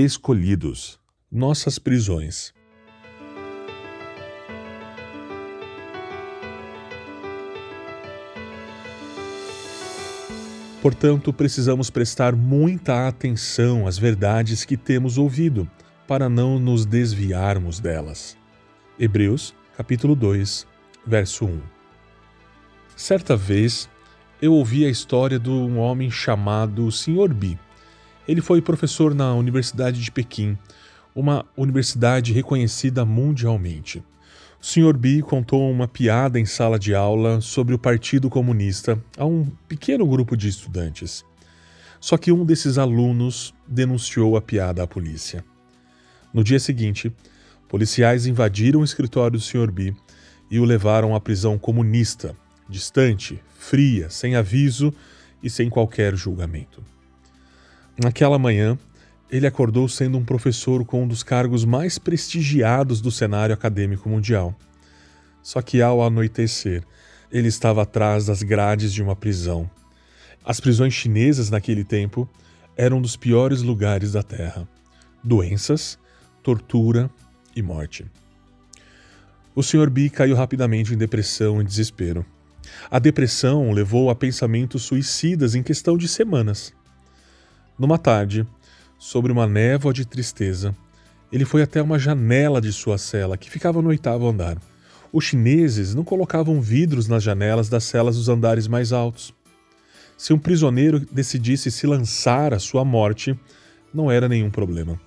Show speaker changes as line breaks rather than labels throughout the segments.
Escolhidos Nossas prisões. Portanto, precisamos prestar muita atenção às verdades que temos ouvido, para não nos desviarmos delas. Hebreus, capítulo 2, verso 1. Certa vez, eu ouvi a história de um homem chamado Sr. Bi. Ele foi professor na Universidade de Pequim, uma universidade reconhecida mundialmente. O Sr. B contou uma piada em sala de aula sobre o Partido Comunista a um pequeno grupo de estudantes. Só que um desses alunos denunciou a piada à polícia. No dia seguinte, policiais invadiram o escritório do Sr. B e o levaram à prisão comunista, distante, fria, sem aviso e sem qualquer julgamento. Naquela manhã, ele acordou sendo um professor com um dos cargos mais prestigiados do cenário acadêmico mundial. Só que ao anoitecer, ele estava atrás das grades de uma prisão. As prisões chinesas naquele tempo eram dos piores lugares da Terra. Doenças, tortura e morte. O Sr. B caiu rapidamente em depressão e desespero. A depressão levou a pensamentos suicidas em questão de semanas. Numa tarde, sobre uma névoa de tristeza, ele foi até uma janela de sua cela, que ficava no oitavo andar. Os chineses não colocavam vidros nas janelas das celas dos andares mais altos. Se um prisioneiro decidisse se lançar à sua morte, não era nenhum problema.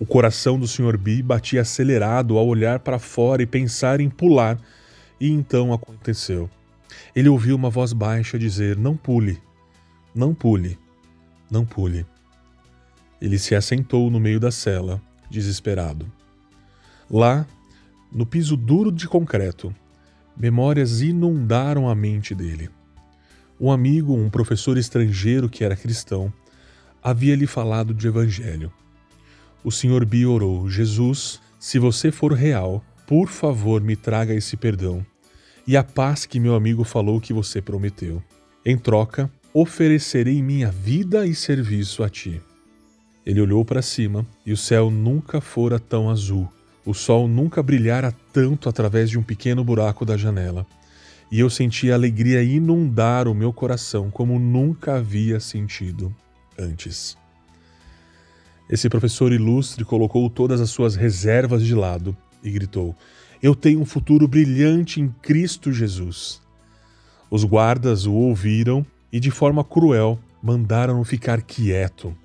O coração do Sr. B batia acelerado ao olhar para fora e pensar em pular, e então aconteceu. Ele ouviu uma voz baixa dizer: Não pule, não pule, não pule. Ele se assentou no meio da cela, desesperado. Lá, no piso duro de concreto, memórias inundaram a mente dele. Um amigo, um professor estrangeiro que era cristão, havia lhe falado de evangelho. O Senhor Bi orou: Jesus, se você for real, por favor me traga esse perdão e a paz que meu amigo falou que você prometeu. Em troca, oferecerei minha vida e serviço a ti. Ele olhou para cima e o céu nunca fora tão azul. O sol nunca brilhara tanto através de um pequeno buraco da janela. E eu senti a alegria inundar o meu coração como nunca havia sentido antes. Esse professor ilustre colocou todas as suas reservas de lado e gritou: Eu tenho um futuro brilhante em Cristo Jesus. Os guardas o ouviram e, de forma cruel, mandaram-no ficar quieto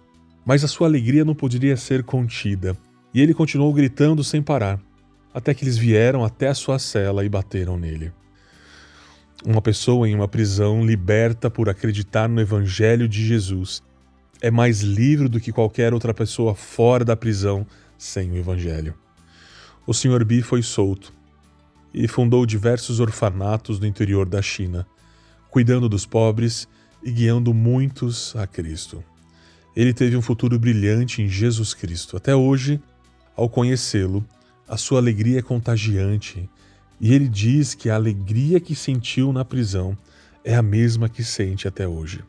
mas a sua alegria não poderia ser contida, e ele continuou gritando sem parar, até que eles vieram até a sua cela e bateram nele. Uma pessoa em uma prisão liberta por acreditar no Evangelho de Jesus é mais livre do que qualquer outra pessoa fora da prisão sem o Evangelho. O Sr. B foi solto e fundou diversos orfanatos no interior da China, cuidando dos pobres e guiando muitos a Cristo. Ele teve um futuro brilhante em Jesus Cristo. Até hoje, ao conhecê-lo, a sua alegria é contagiante e ele diz que a alegria que sentiu na prisão é a mesma que sente até hoje.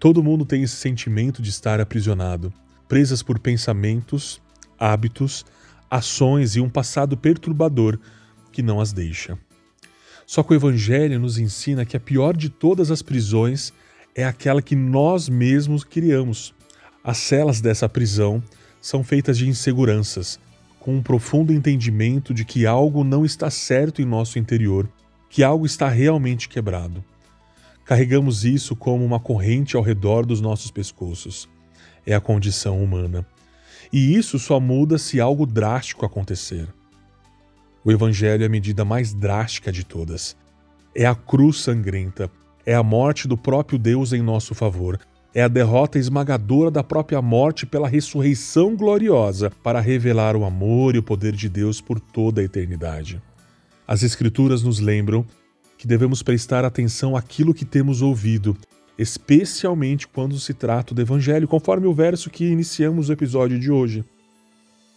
Todo mundo tem esse sentimento de estar aprisionado, presas por pensamentos, hábitos, ações e um passado perturbador que não as deixa. Só que o Evangelho nos ensina que a pior de todas as prisões é aquela que nós mesmos criamos. As celas dessa prisão são feitas de inseguranças, com um profundo entendimento de que algo não está certo em nosso interior, que algo está realmente quebrado. Carregamos isso como uma corrente ao redor dos nossos pescoços. É a condição humana. E isso só muda se algo drástico acontecer. O Evangelho é a medida mais drástica de todas. É a cruz sangrenta, é a morte do próprio Deus em nosso favor. É a derrota esmagadora da própria morte pela ressurreição gloriosa para revelar o amor e o poder de Deus por toda a eternidade. As Escrituras nos lembram que devemos prestar atenção àquilo que temos ouvido, especialmente quando se trata do Evangelho, conforme o verso que iniciamos o episódio de hoje.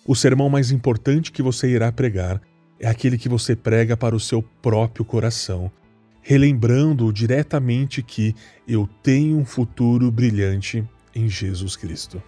O sermão mais importante que você irá pregar é aquele que você prega para o seu próprio coração, relembrando diretamente que eu tenho um futuro brilhante em Jesus Cristo.